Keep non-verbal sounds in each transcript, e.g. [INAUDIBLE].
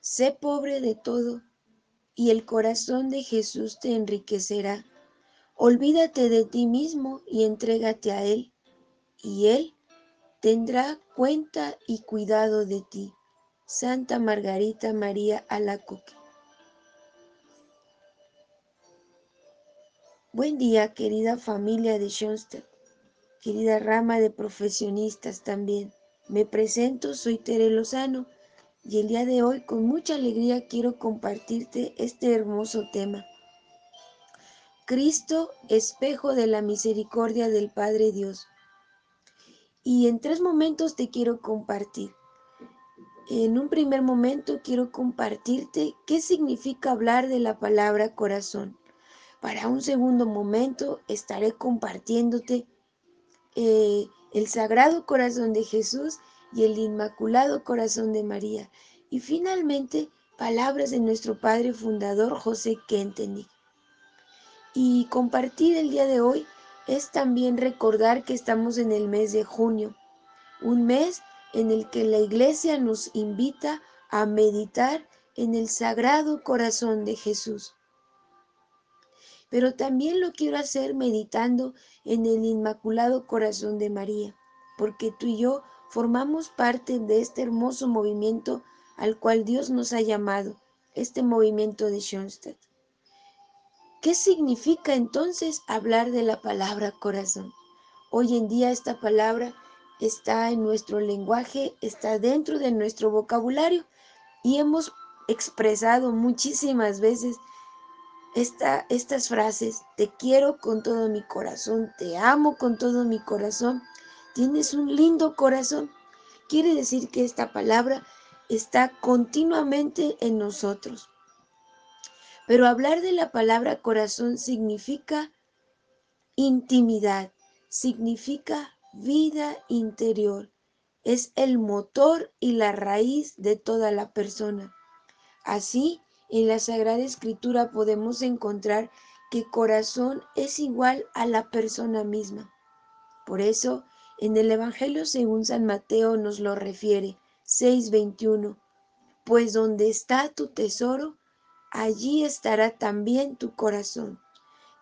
sé pobre de todo, y el corazón de Jesús te enriquecerá. Olvídate de ti mismo y entrégate a Él, y Él tendrá cuenta y cuidado de ti. Santa Margarita María Alacoque. Buen día, querida familia de Schoenstatt, querida rama de profesionistas también. Me presento, soy Tere Lozano y el día de hoy con mucha alegría quiero compartirte este hermoso tema. Cristo, espejo de la misericordia del Padre Dios. Y en tres momentos te quiero compartir. En un primer momento quiero compartirte qué significa hablar de la palabra corazón. Para un segundo momento estaré compartiéndote eh, el Sagrado Corazón de Jesús y el Inmaculado Corazón de María. Y finalmente, palabras de nuestro Padre Fundador José Kentenich. Y compartir el día de hoy es también recordar que estamos en el mes de junio, un mes en el que la iglesia nos invita a meditar en el Sagrado Corazón de Jesús. Pero también lo quiero hacer meditando en el Inmaculado Corazón de María, porque tú y yo formamos parte de este hermoso movimiento al cual Dios nos ha llamado, este movimiento de Schoenstatt. ¿Qué significa entonces hablar de la palabra corazón? Hoy en día esta palabra está en nuestro lenguaje, está dentro de nuestro vocabulario y hemos expresado muchísimas veces esta, estas frases, te quiero con todo mi corazón, te amo con todo mi corazón, tienes un lindo corazón. Quiere decir que esta palabra está continuamente en nosotros. Pero hablar de la palabra corazón significa intimidad, significa vida interior. Es el motor y la raíz de toda la persona. Así, en la Sagrada Escritura podemos encontrar que corazón es igual a la persona misma. Por eso, en el Evangelio según San Mateo nos lo refiere, 6:21, pues donde está tu tesoro, allí estará también tu corazón.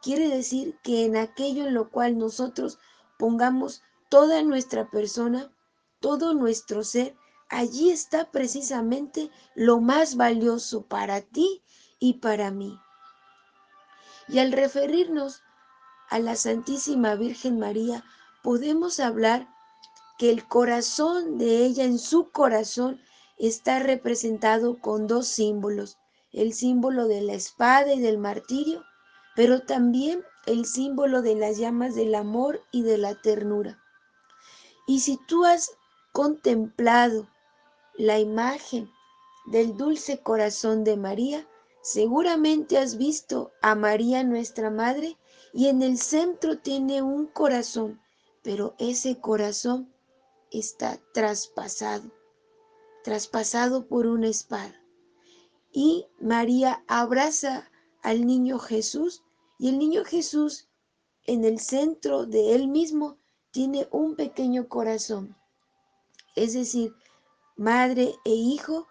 Quiere decir que en aquello en lo cual nosotros pongamos toda nuestra persona, todo nuestro ser, allí está precisamente lo más valioso para ti y para mí. Y al referirnos a la Santísima Virgen María, podemos hablar que el corazón de ella en su corazón está representado con dos símbolos, el símbolo de la espada y del martirio, pero también el símbolo de las llamas del amor y de la ternura. Y si tú has contemplado la imagen del dulce corazón de María, seguramente has visto a María nuestra Madre y en el centro tiene un corazón, pero ese corazón está traspasado, traspasado por una espada y María abraza al niño Jesús y el niño Jesús en el centro de él mismo tiene un pequeño corazón. Es decir, madre e hijo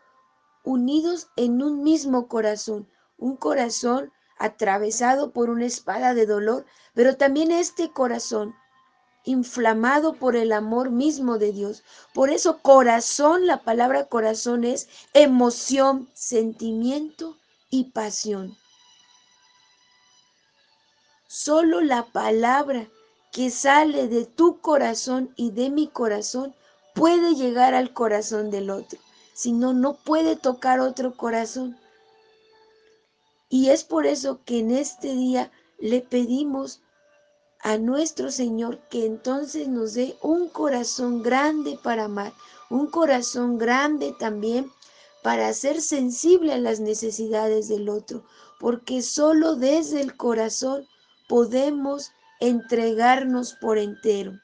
unidos en un mismo corazón, un corazón atravesado por una espada de dolor, pero también este corazón inflamado por el amor mismo de Dios. Por eso corazón, la palabra corazón es emoción, sentimiento y pasión. Solo la palabra que sale de tu corazón y de mi corazón puede llegar al corazón del otro. Si no, no puede tocar otro corazón. Y es por eso que en este día le pedimos a nuestro Señor que entonces nos dé un corazón grande para amar, un corazón grande también para ser sensible a las necesidades del otro, porque solo desde el corazón podemos entregarnos por entero.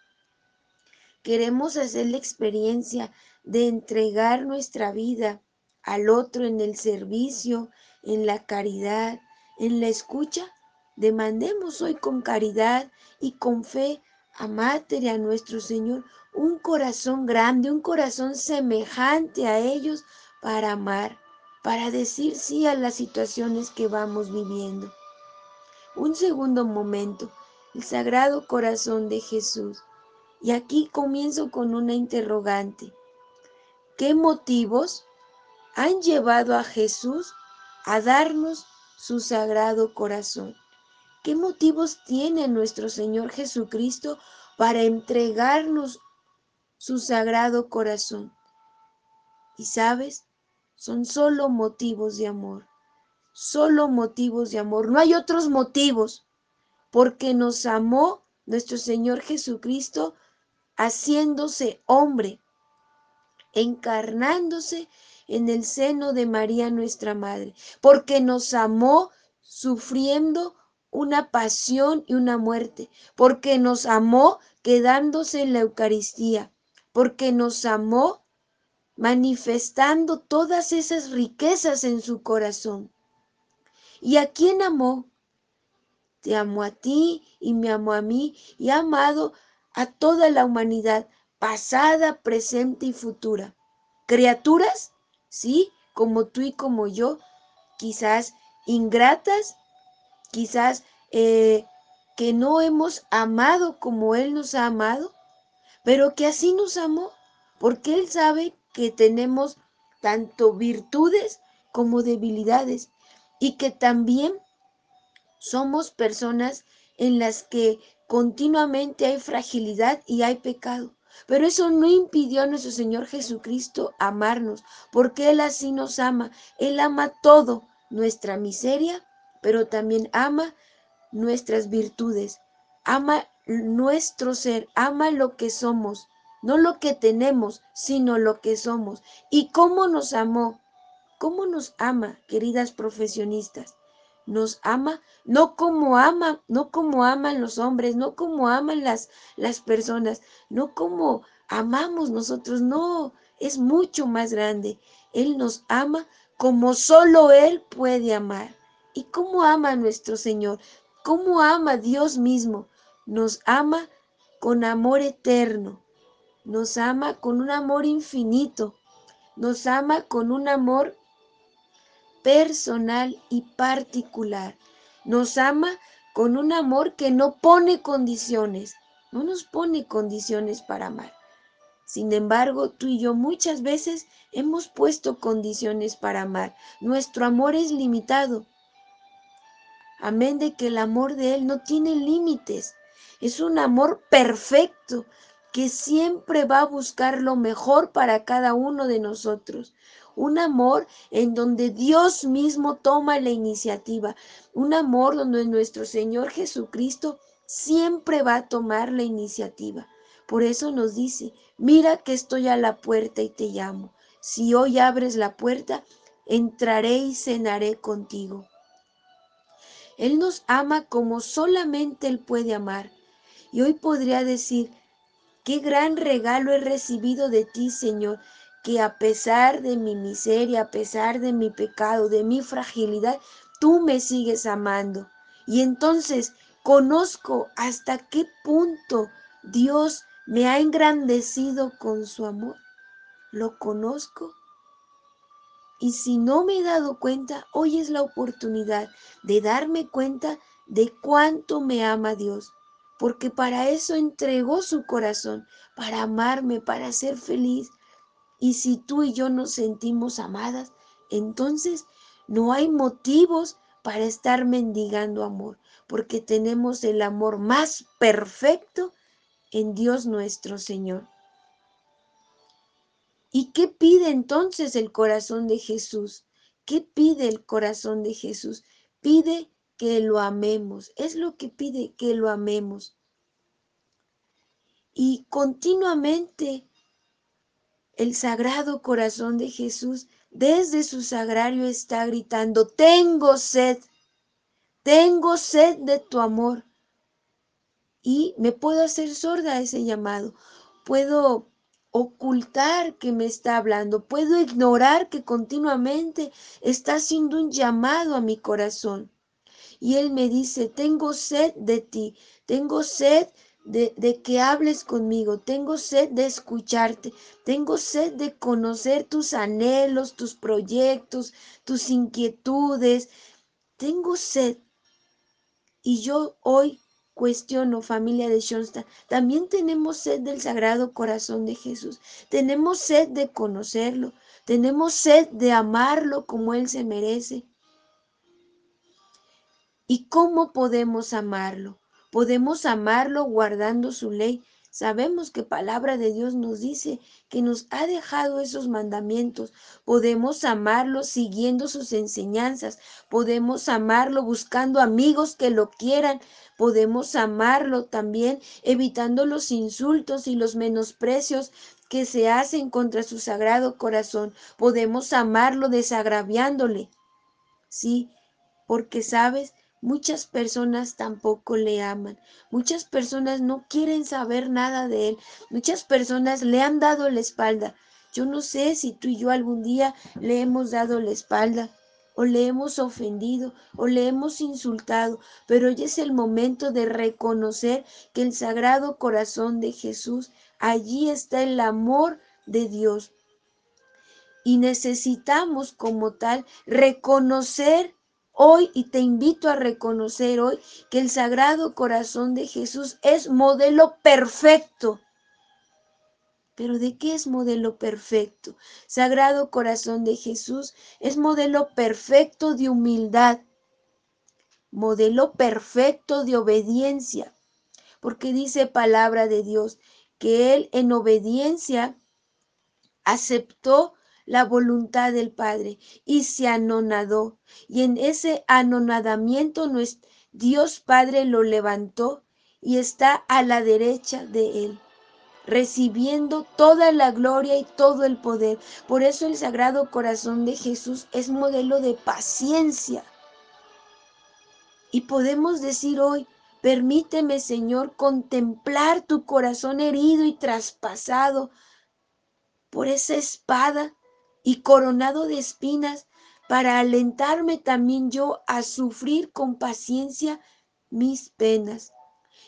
Queremos hacer la experiencia de entregar nuestra vida al otro en el servicio, en la caridad, en la escucha Demandemos hoy con caridad y con fe a Mater y a nuestro Señor un corazón grande, un corazón semejante a ellos para amar, para decir sí a las situaciones que vamos viviendo. Un segundo momento, el Sagrado Corazón de Jesús. Y aquí comienzo con una interrogante. ¿Qué motivos han llevado a Jesús a darnos su Sagrado Corazón? ¿Qué motivos tiene nuestro Señor Jesucristo para entregarnos su Sagrado Corazón? Y sabes, son solo motivos de amor, solo motivos de amor, no hay otros motivos, porque nos amó nuestro Señor Jesucristo haciéndose hombre, encarnándose en el seno de María nuestra Madre, porque nos amó sufriendo una pasión y una muerte, porque nos amó quedándose en la Eucaristía, porque nos amó manifestando todas esas riquezas en su corazón. ¿Y a quién amó? Te amó a ti y me amó a mí y ha amado a toda la humanidad, pasada, presente y futura. Criaturas, sí, como tú y como yo, quizás ingratas, quizás eh, que no hemos amado como Él nos ha amado, pero que así nos amó, porque Él sabe que tenemos tanto virtudes como debilidades y que también somos personas en las que continuamente hay fragilidad y hay pecado. Pero eso no impidió a nuestro Señor Jesucristo amarnos, porque Él así nos ama. Él ama todo, nuestra miseria, pero también ama nuestras virtudes, ama nuestro ser, ama lo que somos, no lo que tenemos, sino lo que somos. ¿Y cómo nos amó? ¿Cómo nos ama, queridas profesionistas? Nos ama no como ama, no como aman los hombres, no como aman las, las personas, no como amamos nosotros, no, es mucho más grande. Él nos ama como solo Él puede amar. ¿Y cómo ama nuestro Señor? ¿Cómo ama Dios mismo? Nos ama con amor eterno, nos ama con un amor infinito, nos ama con un amor personal y particular. Nos ama con un amor que no pone condiciones, no nos pone condiciones para amar. Sin embargo, tú y yo muchas veces hemos puesto condiciones para amar. Nuestro amor es limitado. Amén de que el amor de Él no tiene límites. Es un amor perfecto que siempre va a buscar lo mejor para cada uno de nosotros. Un amor en donde Dios mismo toma la iniciativa. Un amor donde nuestro Señor Jesucristo siempre va a tomar la iniciativa. Por eso nos dice, mira que estoy a la puerta y te llamo. Si hoy abres la puerta, entraré y cenaré contigo. Él nos ama como solamente Él puede amar. Y hoy podría decir, qué gran regalo he recibido de ti, Señor, que a pesar de mi miseria, a pesar de mi pecado, de mi fragilidad, tú me sigues amando. Y entonces conozco hasta qué punto Dios me ha engrandecido con su amor. Lo conozco y si no me he dado cuenta, hoy es la oportunidad de darme cuenta de cuánto me ama Dios, porque para eso entregó su corazón, para amarme, para ser feliz. Y si tú y yo nos sentimos amadas, entonces no hay motivos para estar mendigando amor, porque tenemos el amor más perfecto en Dios nuestro Señor. ¿Y qué pide entonces el corazón de Jesús? ¿Qué pide el corazón de Jesús? Pide que lo amemos. Es lo que pide, que lo amemos. Y continuamente el sagrado corazón de Jesús desde su sagrario está gritando, tengo sed, tengo sed de tu amor. Y me puedo hacer sorda a ese llamado. Puedo ocultar que me está hablando, puedo ignorar que continuamente está haciendo un llamado a mi corazón. Y Él me dice, tengo sed de ti, tengo sed de, de, que hables conmigo, tengo sed de escucharte, tengo sed de conocer tus anhelos, tus proyectos, tus inquietudes, tengo sed. Y yo hoy cuestiono, familia de Schoenstatt, también tenemos sed del Sagrado Corazón de Jesús, tenemos sed de conocerlo, tenemos sed de amarlo como Él se merece. ¿Y cómo podemos amarlo? Podemos amarlo guardando su ley. Sabemos que palabra de Dios nos dice que nos ha dejado esos mandamientos. Podemos amarlo siguiendo sus enseñanzas. Podemos amarlo buscando amigos que lo quieran. Podemos amarlo también evitando los insultos y los menosprecios que se hacen contra su sagrado corazón. Podemos amarlo desagraviándole. Sí, porque sabes, Muchas personas tampoco le aman. Muchas personas no quieren saber nada de él. Muchas personas le han dado la espalda. Yo no sé si tú y yo algún día le hemos dado la espalda o le hemos ofendido o le hemos insultado, pero hoy es el momento de reconocer que el sagrado corazón de Jesús, allí está el amor de Dios. Y necesitamos como tal reconocer hoy y te invito a reconocer hoy que el Sagrado Corazón de Jesús es modelo perfecto. Pero ¿de qué es modelo perfecto? Sagrado Corazón de Jesús es modelo perfecto de humildad, modelo perfecto de obediencia, porque dice palabra de Dios que Él en obediencia aceptó la voluntad del Padre y se anonadó. Y en ese anonadamiento Dios Padre lo levantó y está a la derecha de él recibiendo toda la gloria y todo el poder. Por eso el Sagrado Corazón de Jesús es modelo de paciencia. Y podemos decir hoy, permíteme Señor contemplar tu corazón herido y traspasado por esa espada y coronado de espinas, para alentarme también yo a sufrir con paciencia mis penas.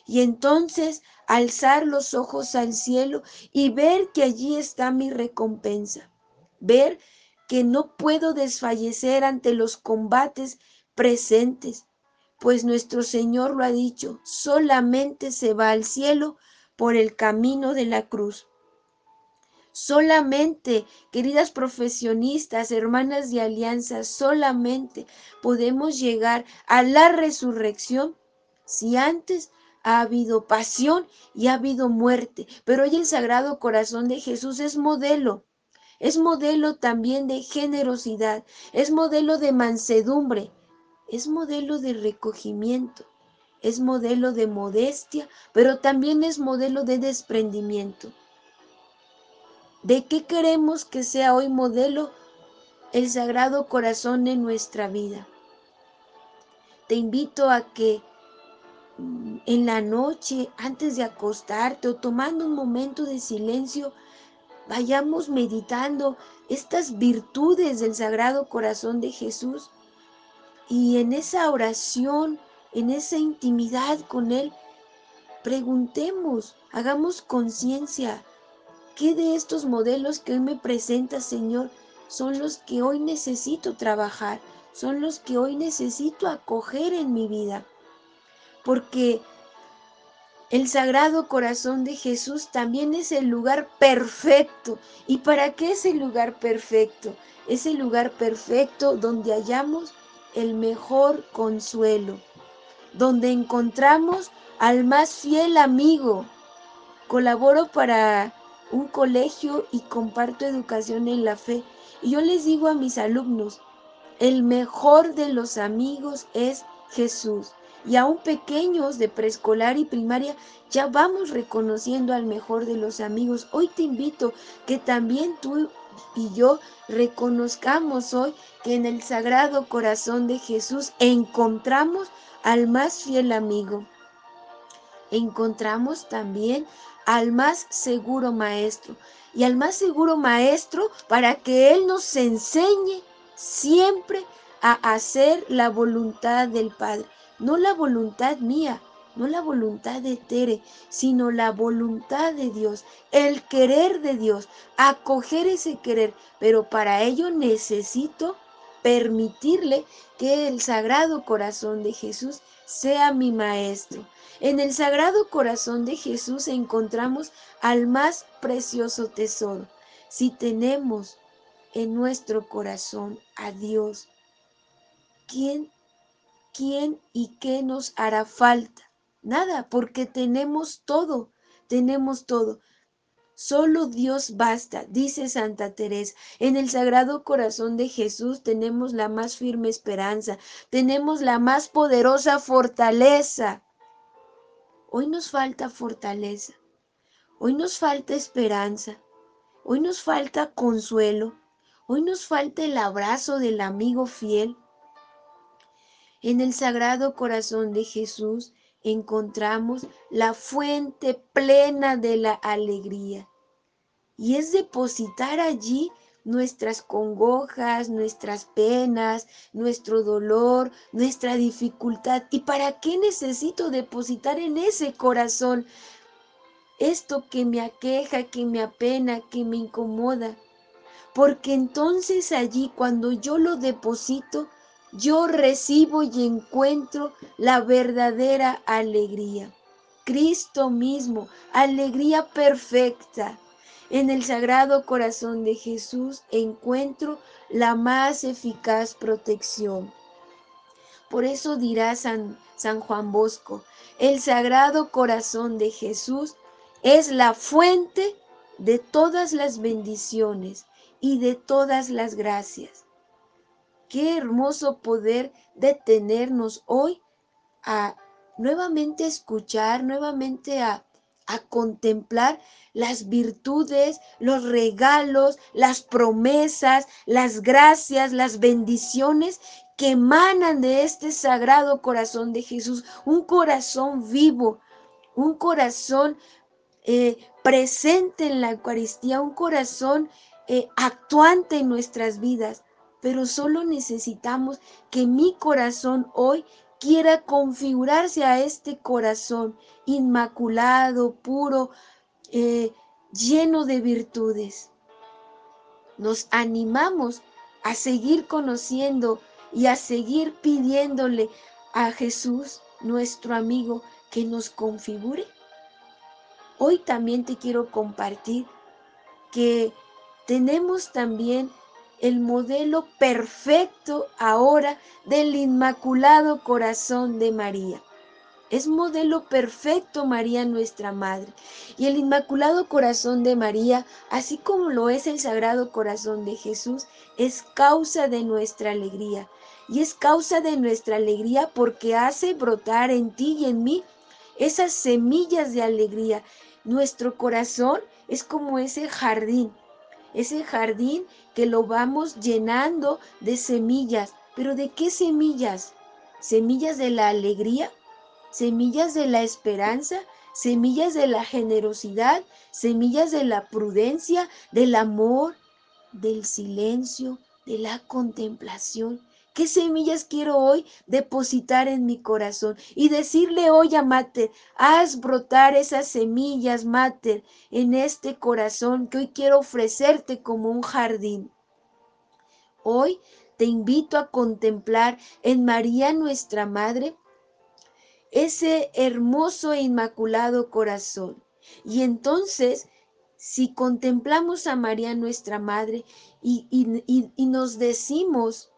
Y entonces alzar los ojos al cielo y ver que allí está mi recompensa. Ver que no puedo desfallecer ante los combates presentes, pues nuestro Señor lo ha dicho, solamente se va al cielo por el camino de la cruz. Solamente, queridas profesionistas, hermanas de alianza, solamente podemos llegar a la resurrección si antes ha habido pasión y ha habido muerte. Pero hoy el Sagrado Corazón de Jesús es modelo. Es modelo también de generosidad, es modelo de mansedumbre, es modelo de recogimiento, es modelo de modestia, pero también es modelo de desprendimiento. ¿De qué queremos que sea hoy modelo el Sagrado Corazón en nuestra vida? Te invito a que mm, en la noche, antes de acostarte o tomando un momento de silencio, vayamos meditando estas virtudes del Sagrado Corazón de Jesús y en esa oración, en esa intimidad con Él, preguntemos, hagamos conciencia ¿Qué de estos modelos que hoy me presenta, Señor, son los que hoy necesito trabajar? Son los que hoy necesito acoger en mi vida. Porque el Sagrado Corazón de Jesús también es el lugar perfecto. ¿Y para qué es el lugar perfecto? Es el lugar perfecto donde hallamos el mejor consuelo, donde encontramos al más fiel amigo. Colaboro para un colegio y comparto educación en la fe. Y yo les digo a mis alumnos, el mejor de los amigos es Jesús. Y aún pequeños de preescolar y primaria ya vamos reconociendo al mejor de los amigos. Hoy te invito que también tú y yo reconozcamos hoy que en el Sagrado Corazón de Jesús encontramos al más fiel amigo. Encontramos también al más seguro maestro y al más seguro maestro para que Él nos enseñe siempre a hacer la voluntad del Padre, no la voluntad mía, no la voluntad de Tere, sino la voluntad de Dios, el querer de Dios, acoger ese querer, pero para ello necesito permitirle que el Sagrado Corazón de Jesús sea mi maestro. En el Sagrado Corazón de Jesús encontramos al más precioso tesoro. Si tenemos en nuestro corazón a Dios, ¿quién, quién y qué nos hará falta? Nada, porque tenemos todo, tenemos todo. Solo Dios basta, dice Santa Teresa. En el Sagrado Corazón de Jesús tenemos la más firme esperanza, tenemos la más poderosa fortaleza. Hoy nos falta fortaleza, hoy nos falta esperanza, hoy nos falta consuelo, hoy nos falta el abrazo del amigo fiel. En el Sagrado Corazón de Jesús encontramos la fuente plena de la alegría. Y es depositar allí nuestras congojas, nuestras penas, nuestro dolor, nuestra dificultad. ¿Y para qué necesito depositar en ese corazón esto que me aqueja, que me apena, que me incomoda? Porque entonces allí cuando yo lo deposito, yo recibo y encuentro la verdadera alegría. Cristo mismo, alegría perfecta. En el Sagrado Corazón de Jesús encuentro la más eficaz protección. Por eso dirá San, San Juan Bosco, el Sagrado Corazón de Jesús es la fuente de todas las bendiciones y de todas las gracias. Qué hermoso poder detenernos hoy a nuevamente escuchar, nuevamente a, a contemplar las virtudes, los regalos, las promesas, las gracias, las bendiciones que emanan de este sagrado corazón de Jesús, un corazón vivo, un corazón eh, presente en la Eucaristía, un corazón eh, actuante en nuestras vidas. Pero solo necesitamos que mi corazón hoy quiera configurarse a este corazón inmaculado, puro, eh, lleno de virtudes. Nos animamos a seguir conociendo y a seguir pidiéndole a Jesús, nuestro amigo, que nos configure. Hoy también te quiero compartir que tenemos también el modelo perfecto ahora del Inmaculado Corazón de María. Es modelo perfecto María nuestra Madre. Y el Inmaculado Corazón de María, así como lo es el Sagrado Corazón de Jesús, es causa de nuestra alegría. Y es causa de nuestra alegría porque hace brotar en ti y en mí esas semillas de alegría. Nuestro corazón es como ese jardín ese jardín que lo vamos llenando de semillas. ¿Pero de qué semillas? ¿Semillas de la alegría? ¿Semillas de la esperanza? ¿Semillas de la generosidad? ¿Semillas de la prudencia? ¿Del amor? ¿Del silencio? ¿De la contemplación? ¿Qué semillas quiero hoy depositar en mi corazón? Y decirle hoy a Mater, haz brotar esas semillas, Mater, en este corazón que hoy quiero ofrecerte como un jardín. Hoy te invito a contemplar en María nuestra Madre ese hermoso e inmaculado corazón. Y entonces, si contemplamos a María nuestra Madre y, y, y nos decimos,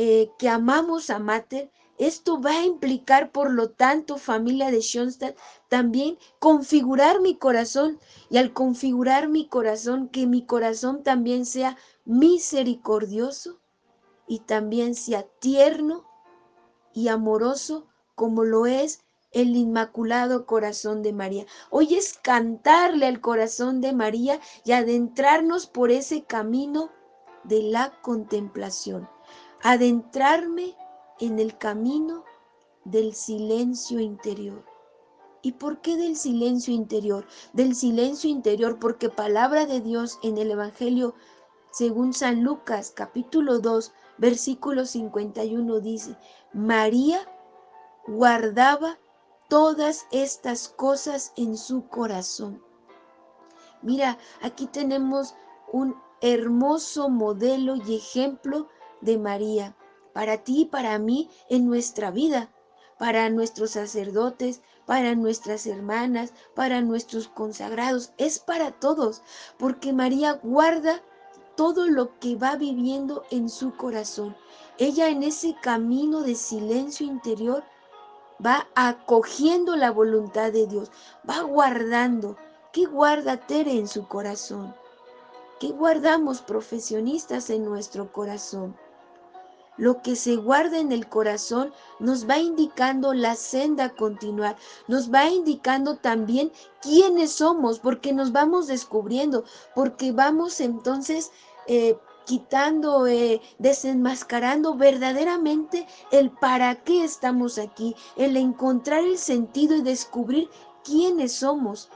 eh, que amamos a Mater, esto va a implicar, por lo tanto, familia de Schoenstatt, también configurar mi corazón y al configurar mi corazón, que mi corazón también sea misericordioso y también sea tierno y amoroso como lo es el Inmaculado Corazón de María. Hoy es cantarle al corazón de María y adentrarnos por ese camino de la contemplación adentrarme en el camino del silencio interior. ¿Y por qué del silencio interior? Del silencio interior porque palabra de Dios en el Evangelio según San Lucas capítulo 2 versículo 51 dice, María guardaba todas estas cosas en su corazón. Mira, aquí tenemos un hermoso modelo y ejemplo de María, para ti y para mí en nuestra vida, para nuestros sacerdotes, para nuestras hermanas, para nuestros consagrados, es para todos, porque María guarda todo lo que va viviendo en su corazón. Ella en ese camino de silencio interior va acogiendo la voluntad de Dios, va guardando. ¿Qué guarda Tere en su corazón? ¿Qué guardamos profesionistas en nuestro corazón? Lo que se guarda en el corazón nos va indicando la senda a continuar, nos va indicando también quiénes somos, porque nos vamos descubriendo, porque vamos entonces eh, quitando, eh, desenmascarando verdaderamente el para qué estamos aquí, el encontrar el sentido y descubrir quiénes somos.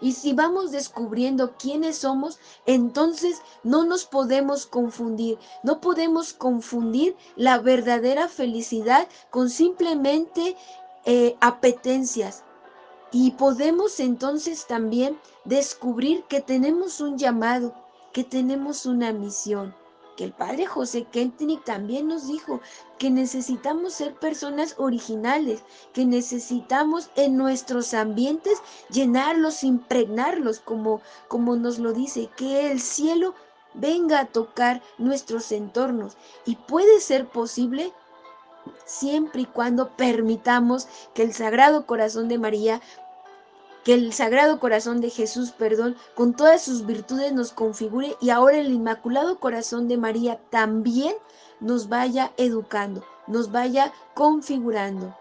Y si vamos descubriendo quiénes somos, entonces no nos podemos confundir. No podemos confundir la verdadera felicidad con simplemente eh, apetencias. Y podemos entonces también descubrir que tenemos un llamado, que tenemos una misión que el padre José Kentnik también nos dijo que necesitamos ser personas originales, que necesitamos en nuestros ambientes llenarlos, impregnarlos, como, como nos lo dice, que el cielo venga a tocar nuestros entornos. Y puede ser posible siempre y cuando permitamos que el Sagrado Corazón de María el Sagrado Corazón de Jesús, perdón, con todas sus virtudes nos configure y ahora el Inmaculado Corazón de María también nos vaya educando, nos vaya configurando.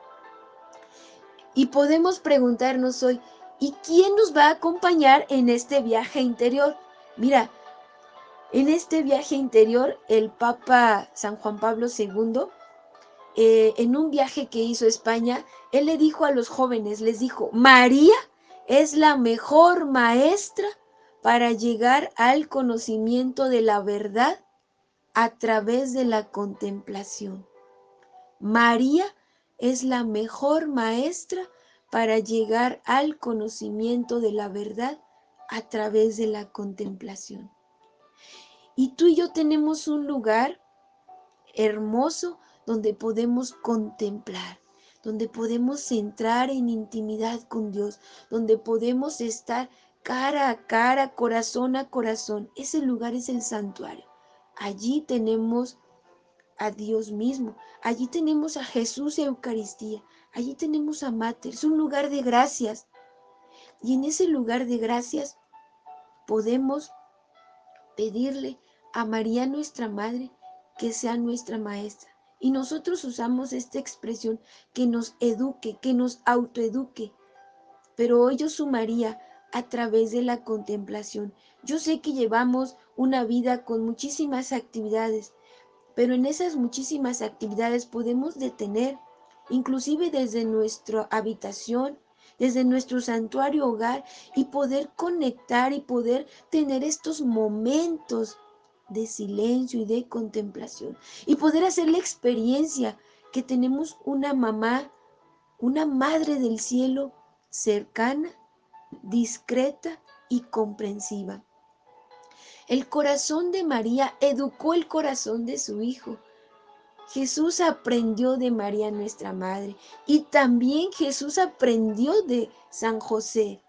Y podemos preguntarnos hoy, ¿y quién nos va a acompañar en este viaje interior? Mira, en este viaje interior el Papa San Juan Pablo II, eh, en un viaje que hizo a España, él le dijo a los jóvenes, les dijo, María es la mejor maestra para llegar al conocimiento de la verdad a través de la contemplación. María es la mejor maestra para llegar al conocimiento de la verdad a través de la contemplación. Y tú y yo tenemos un lugar hermoso donde podemos contemplar donde podemos entrar en intimidad con Dios, donde podemos estar cara a cara, corazón a corazón. Ese lugar es el santuario. Allí tenemos a Dios mismo, allí tenemos a Jesús y Eucaristía, allí tenemos a Mater, es un lugar de gracias. Y en ese lugar de gracias podemos pedirle a María nuestra Madre que sea nuestra maestra, y nosotros usamos esta expresión que nos eduque, que nos autoeduque. Pero hoy yo sumaría a través de la contemplación. Yo sé que llevamos una vida con muchísimas actividades, pero en esas muchísimas actividades podemos detener, inclusive desde nuestra habitación, desde nuestro santuario hogar, y poder conectar y poder tener estos momentos de silencio y de contemplación y poder hacer la experiencia que tenemos una mamá, una madre del cielo cercana, discreta y comprensiva. El corazón de María educó el corazón de su hijo. Jesús aprendió de María nuestra Madre y también Jesús aprendió de San José.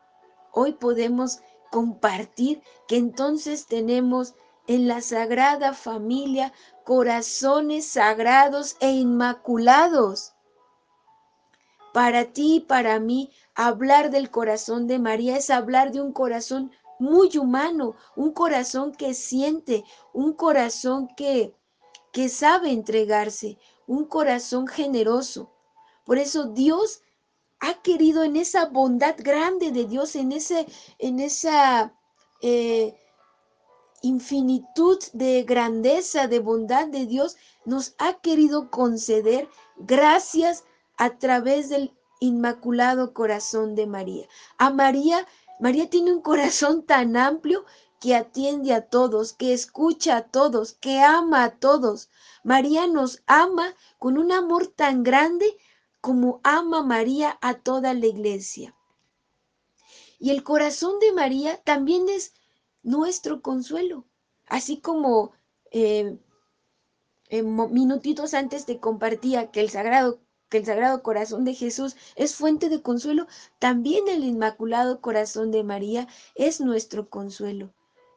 Hoy podemos compartir que entonces tenemos en la Sagrada Familia corazones sagrados e inmaculados. Para ti y para mí, hablar del corazón de María es hablar de un corazón muy humano, un corazón que siente, un corazón que, que sabe entregarse, un corazón generoso. Por eso Dios ha querido en esa bondad grande de Dios, en, ese, en esa eh, infinitud de grandeza, de bondad de Dios, nos ha querido conceder gracias a través del Inmaculado Corazón de María. A María, María tiene un corazón tan amplio que atiende a todos, que escucha a todos, que ama a todos. María nos ama con un amor tan grande como ama María a toda la iglesia. Y el corazón de María también es nuestro consuelo, así como eh, minutitos antes te compartía que el sagrado que el Sagrado Corazón de Jesús es fuente de consuelo, también el Inmaculado Corazón de María es nuestro consuelo.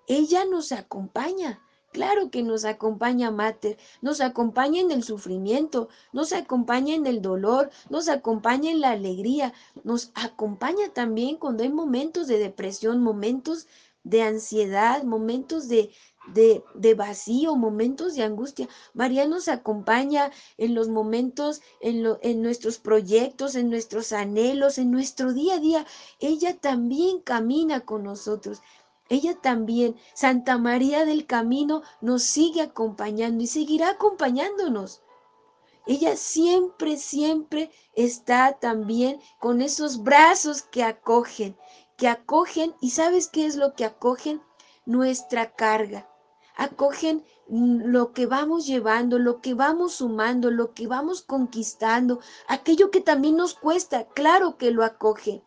Ella nos acompaña, Claro que nos acompaña Mater, nos acompaña en el sufrimiento, nos acompaña en el dolor, nos acompaña en la alegría, nos acompaña también cuando hay momentos de depresión, momentos de ansiedad, momentos de, de, vacío, momentos de angustia. María nos acompaña en los momentos, en, en nuestros proyectos, en nuestros anhelos, en nuestro día a día. Ella también camina con nosotros. Ella también, Santa María del Camino, nos sigue acompañando y seguirá acompañándonos. Ella siempre, siempre está también con esos brazos que acogen, que acogen, y ¿sabes qué es lo que acogen? Nuestra carga. Acogen lo que vamos llevando, lo que vamos sumando, lo que vamos conquistando, aquello que también nos cuesta, claro que lo acoge.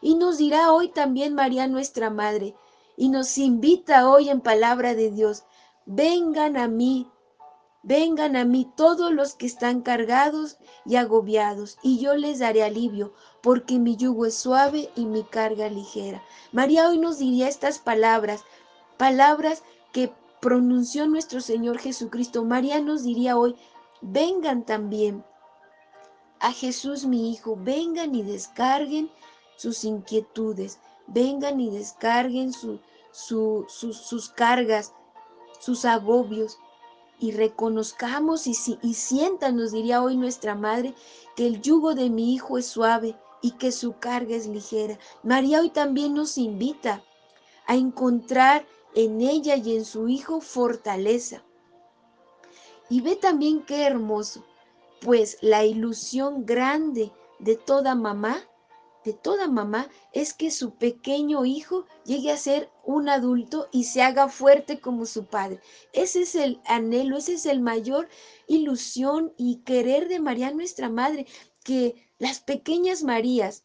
Y nos dirá hoy también María nuestra Madre, y nos invita hoy en palabra de Dios, vengan a mí, vengan a mí todos los que están cargados y agobiados, y yo les daré alivio, porque mi yugo es suave y mi carga ligera. María hoy nos diría estas palabras, palabras que pronunció nuestro Señor Jesucristo. María nos diría hoy, vengan también a Jesús mi Hijo, vengan y descarguen sus inquietudes, vengan y descarguen sus cargas, sus agobios y reconozcamos y, y sientan, nos diría hoy nuestra madre, que el yugo de mi hijo es suave y que su carga es ligera. María hoy también nos invita a encontrar en ella y en su hijo fortaleza. Y ve también qué hermoso, pues la ilusión grande de toda mamá de toda mamá es que su pequeño hijo llegue a ser un adulto y se haga fuerte como su padre. Ese es el anhelo, ese es el mayor ilusión y querer de María nuestra Madre, que las pequeñas Marías,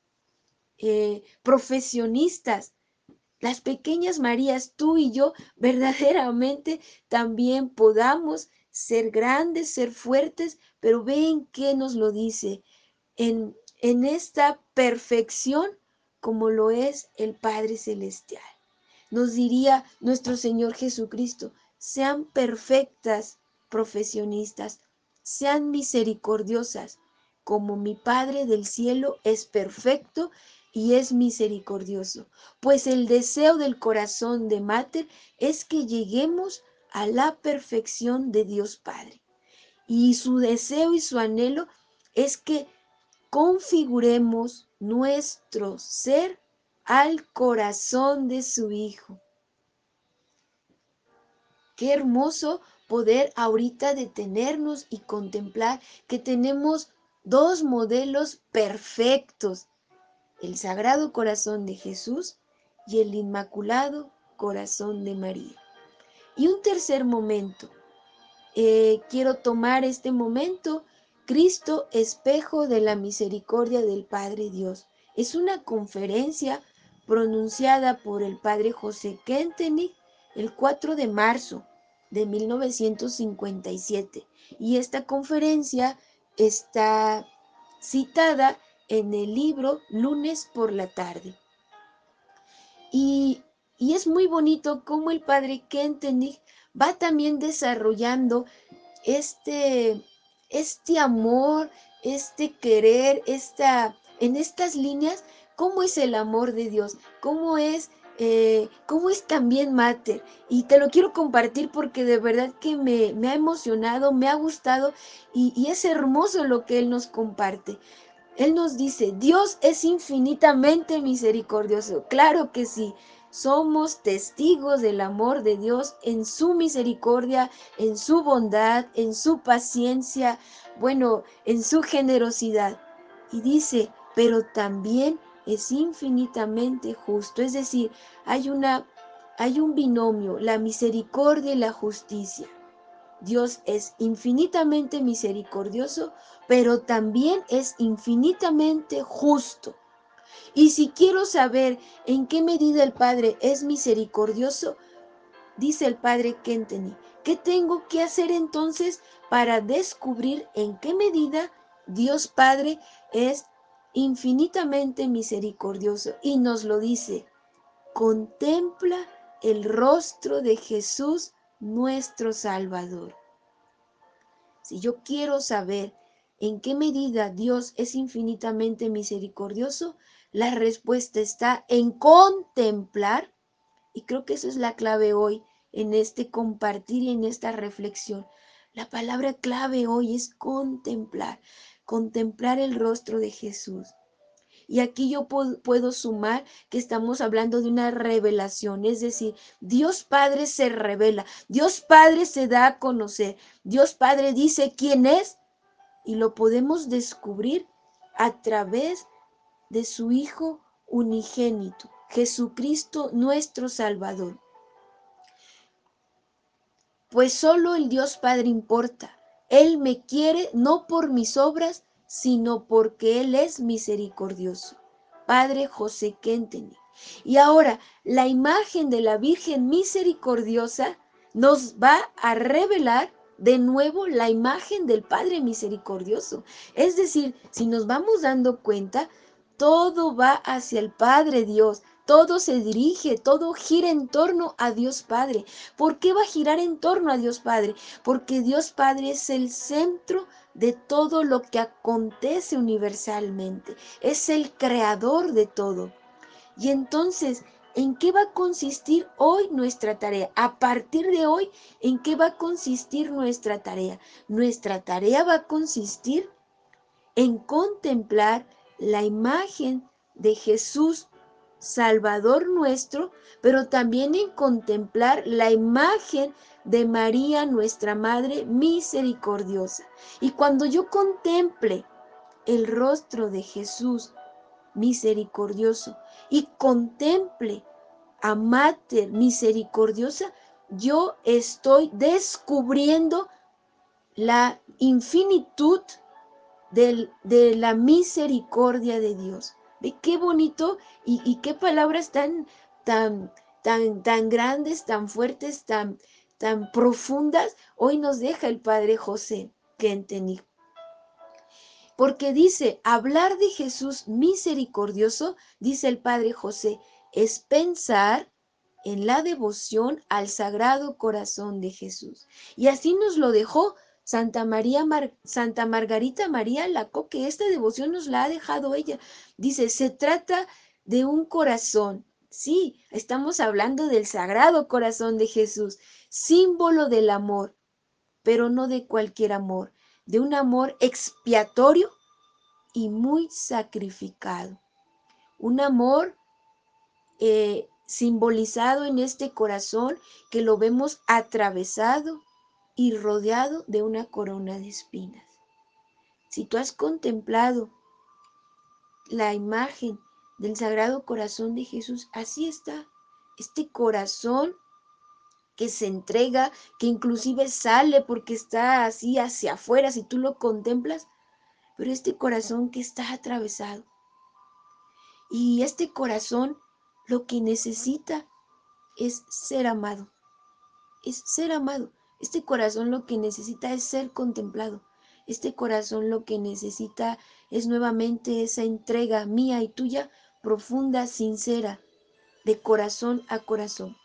eh, profesionistas, las pequeñas Marías, tú y yo, [LAUGHS] verdaderamente también podamos ser grandes, ser fuertes, pero ven qué nos lo dice en en esta perfección como lo es el Padre Celestial. Nos diría nuestro Señor Jesucristo, sean perfectas profesionistas, sean misericordiosas, como mi Padre del cielo es perfecto y es misericordioso. Pues el deseo del corazón de Mater es que lleguemos a la perfección de Dios Padre. Y su deseo y su anhelo es que configuremos nuestro ser al corazón de su Hijo. Qué hermoso poder ahorita detenernos y contemplar que tenemos dos modelos perfectos, el Sagrado Corazón de Jesús y el Inmaculado Corazón de María. Y un tercer momento, eh, quiero tomar este momento Cristo, espejo de la misericordia del Padre Dios. Es una conferencia pronunciada por el Padre José Kentenich el 4 de marzo de 1957. Y esta conferencia está citada en el libro Lunes por la tarde. Y, y es muy bonito cómo el Padre Kentenich va también desarrollando este este amor, este querer, esta, en estas líneas, cómo es el amor de Dios, cómo es, eh, cómo es también Mater. Y te lo quiero compartir porque de verdad que me, ha emocionado, me ha gustado y es hermoso lo que Él nos comparte. Él nos dice, Dios es infinitamente misericordioso. Claro que sí. Somos testigos del amor de Dios en su misericordia, en su bondad, en su paciencia, bueno, en su generosidad. Y dice, pero también es infinitamente justo. Es decir, hay una hay un binomio, la misericordia y la justicia. Dios es infinitamente misericordioso, pero también es infinitamente justo. Y si quiero saber en qué medida el Padre es misericordioso, dice el Padre Kenteni, ¿qué tengo que hacer entonces para descubrir en qué medida Dios Padre es infinitamente misericordioso? Y nos lo dice, contempla el rostro de Jesús nuestro Salvador. Si yo quiero saber en qué medida Dios es infinitamente misericordioso, la respuesta está en contemplar, y creo que eso es la clave hoy en este compartir y en esta reflexión. La palabra clave hoy es contemplar, contemplar el rostro de Jesús. Y aquí yo puedo sumar que estamos hablando de una revelación, es decir, Dios Padre se revela, Dios Padre se da a conocer, Dios Padre dice quién es y lo podemos descubrir a través de su Hijo unigénito, Jesucristo nuestro Salvador. Pues solo el Dios Padre importa. Él me quiere no por mis obras, sino porque Él es misericordioso. Padre José Kenteni. Y ahora, la imagen de la Virgen misericordiosa nos va a revelar de nuevo la imagen del Padre misericordioso. Es decir, si nos vamos dando cuenta, todo va hacia el Padre Dios, todo se dirige, todo gira en torno a Dios Padre. ¿Por qué va a girar en torno a Dios Padre? Porque Dios Padre es el centro de todo lo que acontece universalmente. Es el creador de todo. Y entonces, ¿en qué va a consistir hoy nuestra tarea? A partir de hoy, ¿en qué va a consistir nuestra tarea? Nuestra tarea va a consistir en contemplar la imagen de Jesús Salvador nuestro, pero también en contemplar la imagen de María, nuestra Madre misericordiosa. Y cuando yo contemple el rostro de Jesús misericordioso y contemple a Mater misericordiosa, yo estoy descubriendo la infinitud de la misericordia de Dios. Ve qué bonito y, qué palabras tan, tan, tan, tan grandes, tan fuertes, tan, tan profundas, hoy nos deja el Padre José que entendí. Porque dice, hablar de Jesús misericordioso, dice el Padre José, es pensar en la devoción al Sagrado Corazón de Jesús. Y así nos lo dejó Santa María Santa Margarita María que esta devoción nos la ha dejado ella. Dice, se trata de un corazón. Sí, estamos hablando del Sagrado Corazón de Jesús, símbolo del amor, pero no de cualquier amor, de un amor expiatorio y muy sacrificado. Un amor eh, simbolizado en este corazón que lo vemos atravesado y rodeado de una corona de espinas. Si tú has contemplado la imagen del Sagrado Corazón de Jesús, así está, este corazón que se entrega, que inclusive sale porque está así hacia afuera, si tú lo contemplas, pero este corazón que está atravesado. Y este corazón lo que necesita es ser amado, es ser amado. Este corazón lo que necesita es ser contemplado. Este corazón lo que necesita es nuevamente esa entrega mía y tuya, profunda, sincera, de corazón a corazón.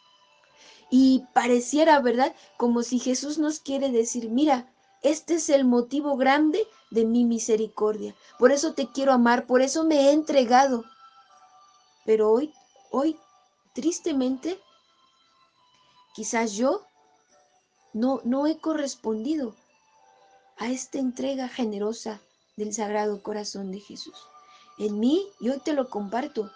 Y pareciera, ¿verdad? Como si Jesús nos quiere decir, mira, este es el motivo grande de mi misericordia. Por eso te quiero amar, por eso me he entregado. Pero hoy, hoy, tristemente, quizás yo no, no he correspondido a esta entrega generosa del Sagrado Corazón de Jesús. En mí, yo te lo comparto,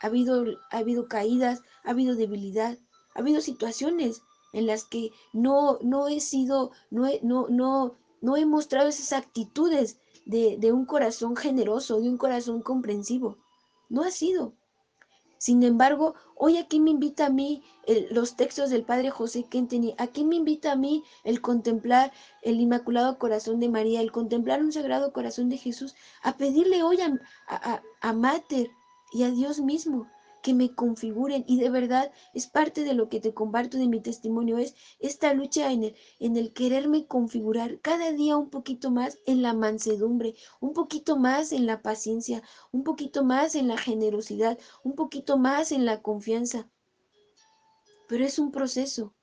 ha habido, ha habido caídas, ha habido debilidad, ha habido situaciones en las que no, no he sido, no he, no, no, he mostrado esas actitudes de, de un corazón generoso, de un corazón comprensivo. No ha sido. Sin embargo, hoy aquí me invita a mí los textos del Padre José Kenteni, aquí me invita a mí el contemplar el Inmaculado Corazón de María, el contemplar un Sagrado Corazón de Jesús, a pedirle hoy a, a, a Mater y a Dios mismo que me configuren y de verdad es parte de lo que te comparto de mi testimonio, es esta lucha en el, en el quererme configurar cada día un poquito más en la mansedumbre, un poquito más en la paciencia, un poquito más en la generosidad, un poquito más en la confianza. Pero es un proceso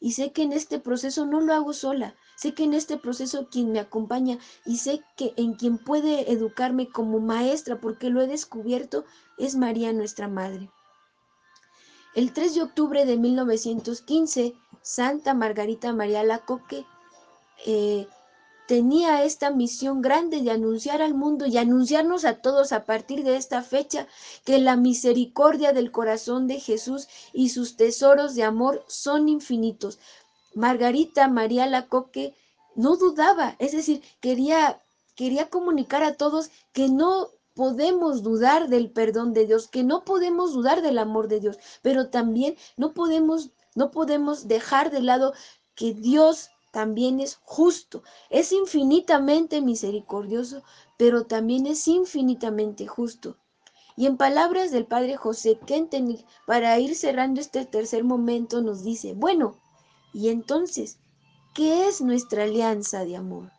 y sé que en este proceso no lo hago sola, sé que en este proceso quien me acompaña y sé que en quien puede educarme como maestra, porque lo he descubierto, es María nuestra Madre. El 3 de octubre de 1915, Santa Margarita María Lacoque eh, tenía esta misión grande de anunciar al mundo y anunciarnos a todos a partir de esta fecha que la misericordia del corazón de Jesús y sus tesoros de amor son infinitos. Margarita María Lacoque no dudaba, es decir, quería, quería comunicar a todos que no podemos dudar del perdón de Dios, que no podemos dudar del amor de Dios, pero también no podemos, no podemos dejar de lado que Dios también es justo, es infinitamente misericordioso, pero también es infinitamente justo. Y en palabras del padre José Kentenich, para ir cerrando este tercer momento, nos dice, bueno, y entonces, ¿qué es nuestra alianza de amor?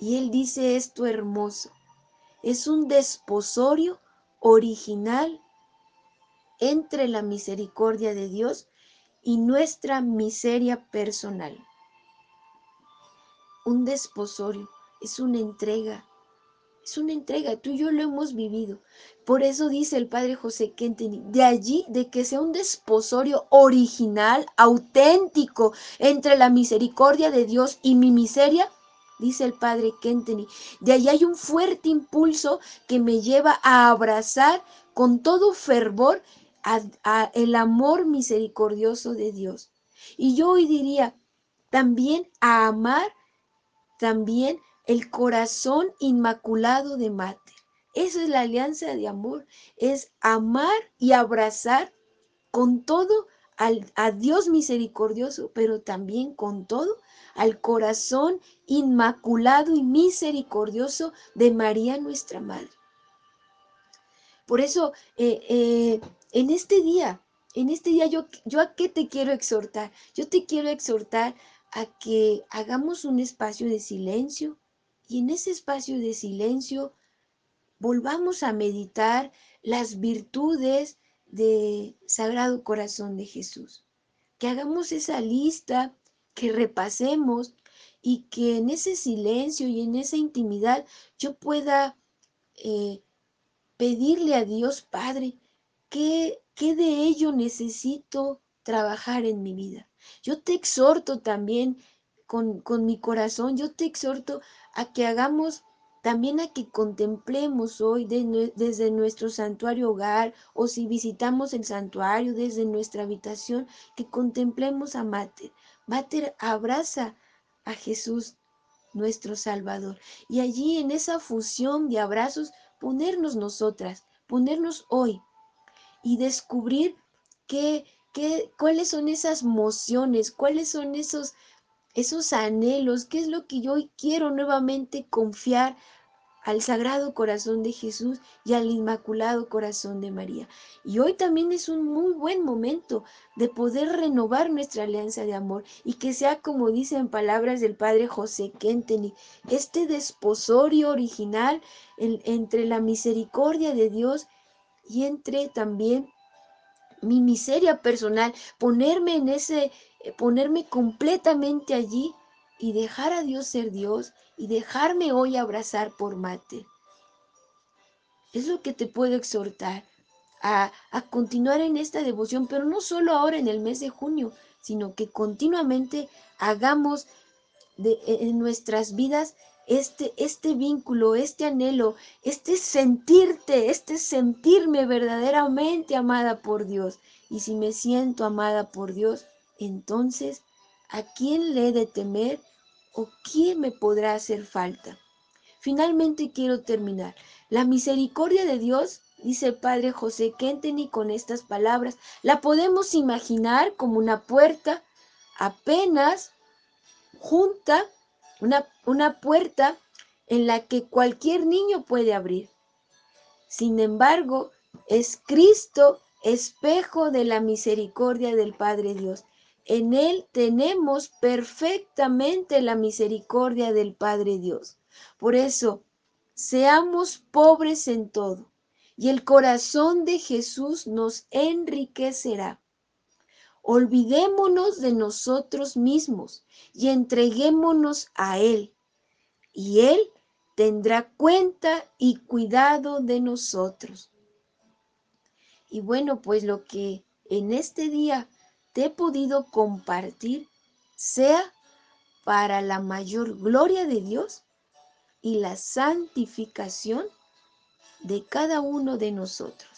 Y él dice esto hermoso es un desposorio original entre la misericordia de Dios y nuestra miseria personal. Un desposorio es una entrega, es una entrega, tú y yo lo hemos vivido. Por eso dice el padre José Kenteni, de allí de que sea un desposorio original, auténtico entre la misericordia de Dios y mi miseria, dice el padre Kenteni. De ahí hay un fuerte impulso que me lleva a abrazar con todo fervor el amor misericordioso de Dios. Y yo hoy diría también a amar también el corazón inmaculado de Mater. Esa es la alianza de amor, es amar y abrazar con todo al, a Dios misericordioso, pero también con todo al corazón inmaculado y misericordioso de María nuestra Madre. Por eso, eh, eh, en este día, en este día yo, yo a qué te quiero exhortar? Yo te quiero exhortar a que hagamos un espacio de silencio y en ese espacio de silencio volvamos a meditar las virtudes de Sagrado Corazón de Jesús. Que hagamos esa lista que repasemos y que en ese silencio y en esa intimidad yo pueda eh, pedirle a Dios Padre qué, qué de ello necesito trabajar en mi vida. Yo te exhorto también con, con mi corazón, yo te exhorto a que hagamos también a que contemplemos hoy desde nuestro santuario hogar o si visitamos el santuario desde nuestra habitación, que contemplemos a Mater. Mater abraza a Jesús, nuestro Salvador. Y allí en esa fusión de abrazos, ponernos nosotras, ponernos hoy y descubrir qué, cuáles son esas mociones, cuáles son esos, esos anhelos, qué es lo que yo hoy quiero nuevamente confiar al Sagrado Corazón de Jesús y al Inmaculado Corazón de María. Y hoy también es un muy buen momento de poder renovar nuestra alianza de amor y que sea como dicen palabras del Padre José Kenteni, este desposorio original entre la misericordia de Dios y entre también mi miseria personal, ponerme en ese, eh, ponerme completamente allí y dejar a Dios ser Dios y dejarme hoy abrazar por mate. Es lo que te puedo exhortar a, a, continuar en esta devoción, pero no solo ahora en el mes de junio, sino que continuamente hagamos de, en nuestras vidas este, este vínculo, este anhelo, este sentirte, este sentirme verdaderamente amada por Dios. Y si me siento amada por Dios, entonces, ¿a quién le he de temer o quién me podrá hacer falta? Finalmente quiero terminar. La misericordia de Dios dice el padre José Kenteni con estas palabras, la podemos imaginar como una puerta apenas junta, una, una puerta en la que cualquier niño puede abrir. Sin embargo, es Cristo espejo de la misericordia del Padre Dios. En Él tenemos perfectamente la misericordia del Padre Dios. Por eso, seamos pobres en todo, y el corazón de Jesús nos enriquecerá. Olvidémonos de nosotros mismos y entreguémonos a Él, y Él tendrá cuenta y cuidado de nosotros. Y bueno, pues lo que en este día te he podido compartir sea para la mayor gloria de Dios y la santificación de cada uno de nosotros.